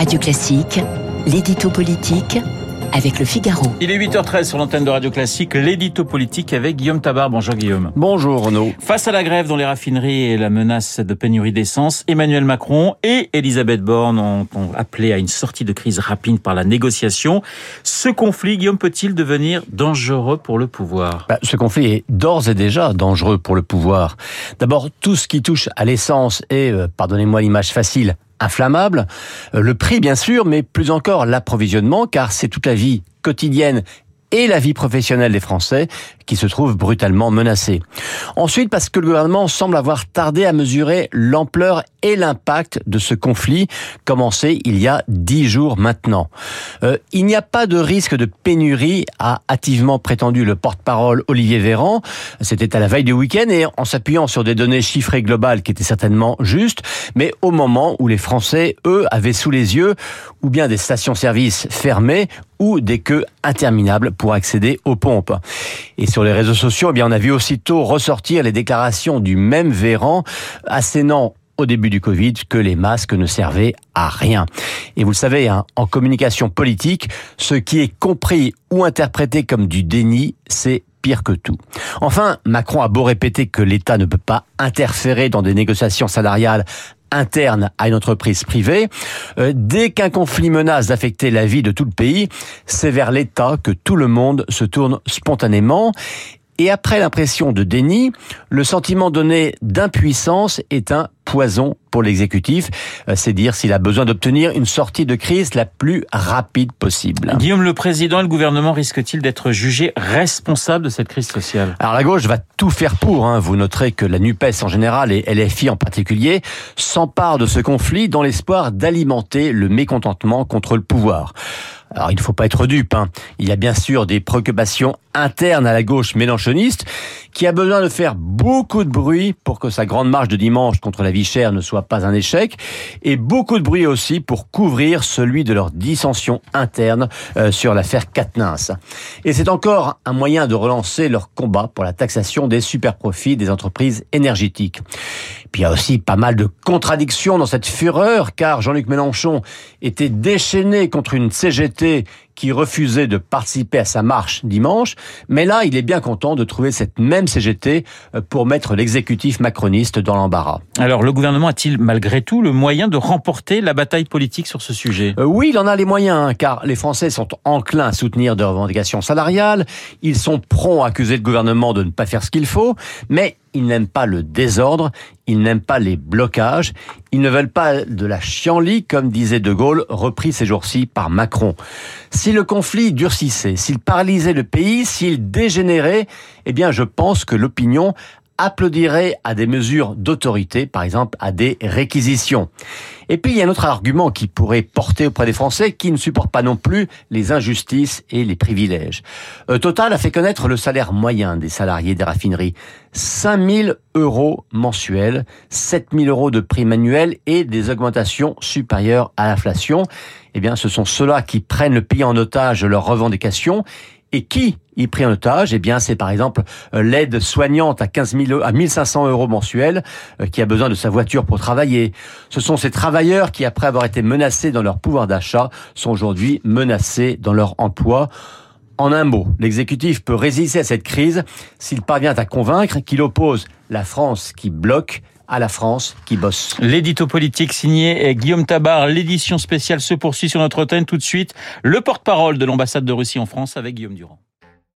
Radio Classique, l'édito politique avec le Figaro. Il est 8h13 sur l'antenne de Radio Classique, l'édito politique avec Guillaume Tabar. Bonjour Guillaume. Bonjour Renaud. Face à la grève dans les raffineries et la menace de pénurie d'essence, Emmanuel Macron et Elisabeth Borne ont, ont, appelé à une sortie de crise rapide par la négociation. Ce conflit, Guillaume, peut-il devenir dangereux pour le pouvoir? Bah, Ce conflit est d'ores et déjà dangereux pour le pouvoir. D'abord, tout ce qui touche à l'essence est, euh, pardonnez-moi l'image facile, inflammable, euh, le prix bien sûr, mais plus encore l'approvisionnement, car c'est toute la vie quotidienne et la vie professionnelle des Français qui se trouvent brutalement menacés. Ensuite, parce que le gouvernement semble avoir tardé à mesurer l'ampleur et l'impact de ce conflit commencé il y a dix jours maintenant. Euh, il n'y a pas de risque de pénurie, a hâtivement prétendu le porte-parole Olivier Véran. C'était à la veille du week-end et en s'appuyant sur des données chiffrées globales qui étaient certainement justes, mais au moment où les Français, eux, avaient sous les yeux ou bien des stations-service fermées ou des queues interminables pour accéder aux pompes. Et sur les réseaux sociaux, eh bien, on a vu aussitôt ressortir les déclarations du même Véran, assénant au début du Covid que les masques ne servaient à rien. Et vous le savez, hein, en communication politique, ce qui est compris ou interprété comme du déni, c'est pire que tout. Enfin, Macron a beau répéter que l'État ne peut pas interférer dans des négociations salariales interne à une entreprise privée. Euh, dès qu'un conflit menace d'affecter la vie de tout le pays, c'est vers l'État que tout le monde se tourne spontanément. Et après l'impression de déni, le sentiment donné d'impuissance est un poison pour l'exécutif. Euh, c'est dire s'il a besoin d'obtenir une sortie de crise la plus rapide possible. Guillaume, le président et le gouvernement risquent-ils d'être jugés responsables de cette crise sociale? Alors la gauche va tout faire pour. Hein. Vous noterez que la NUPES en général et LFI en particulier s'emparent de ce conflit dans l'espoir d'alimenter le mécontentement contre le pouvoir. Alors il ne faut pas être dupe. Hein. Il y a bien sûr des préoccupations internes à la gauche mélanchoniste qui a besoin de faire beaucoup de bruit pour que sa grande marche de dimanche contre la vie chère ne soit pas un échec et beaucoup de bruit aussi pour couvrir celui de leur dissension interne euh, sur l'affaire Katnins. Et c'est encore un moyen de relancer leur combat pour la taxation des superprofits des entreprises énergétiques. Puis il y a aussi pas mal de contradictions dans cette fureur, car Jean-Luc Mélenchon était déchaîné contre une CGT qui refusait de participer à sa marche dimanche, mais là, il est bien content de trouver cette même CGT euh, pour mettre l'exécutif macroniste dans l'embarras. Alors, le gouvernement a-t-il malgré tout le moyen de remporter la bataille politique sur ce sujet? Euh, Oui, il en a les moyens, hein, car les Français sont enclins à soutenir des revendications salariales, ils sont prompts à accuser le gouvernement de ne pas faire ce qu'il faut, mais ils n'aiment pas le désordre, ils n'aiment pas les blocages, ils ne veulent pas de la chienlit, comme disait De Gaulle, repris ces jours-ci par Macron. Si le conflit durcissait, s'il paralysait le pays, s'il dégénérait, eh bien je pense que l'opinion applaudirait à des mesures d'autorité, par exemple à des réquisitions. Et puis il y a un autre argument qui pourrait porter auprès des Français qui ne supportent pas non plus les injustices et les privilèges. Euh, Total a fait connaître le salaire moyen des salariés des raffineries. 5000 euros mensuels, 7000 euros de prix manuel et des augmentations supérieures à l'inflation. Eh bien, ce sont ceux-là qui prennent le pays en otage leurs revendications et qui y pris en otage? Eh bien, c'est par exemple euh, l'aide soignante à 15 000, à 1500 euros mensuels euh, qui a besoin de sa voiture pour travailler. Ce sont ces travailleurs qui, après avoir été menacés dans leur pouvoir d'achat, sont aujourd'hui menacés dans leur emploi. En un mot, l'exécutif peut résister à cette crise s'il parvient à convaincre qu'il oppose la France qui bloque à la France qui bosse. L'édito politique signé Guillaume Tabar. L'édition spéciale se poursuit sur notre antenne tout de suite. Le porte-parole de l'ambassade de Russie en France avec Guillaume Durand.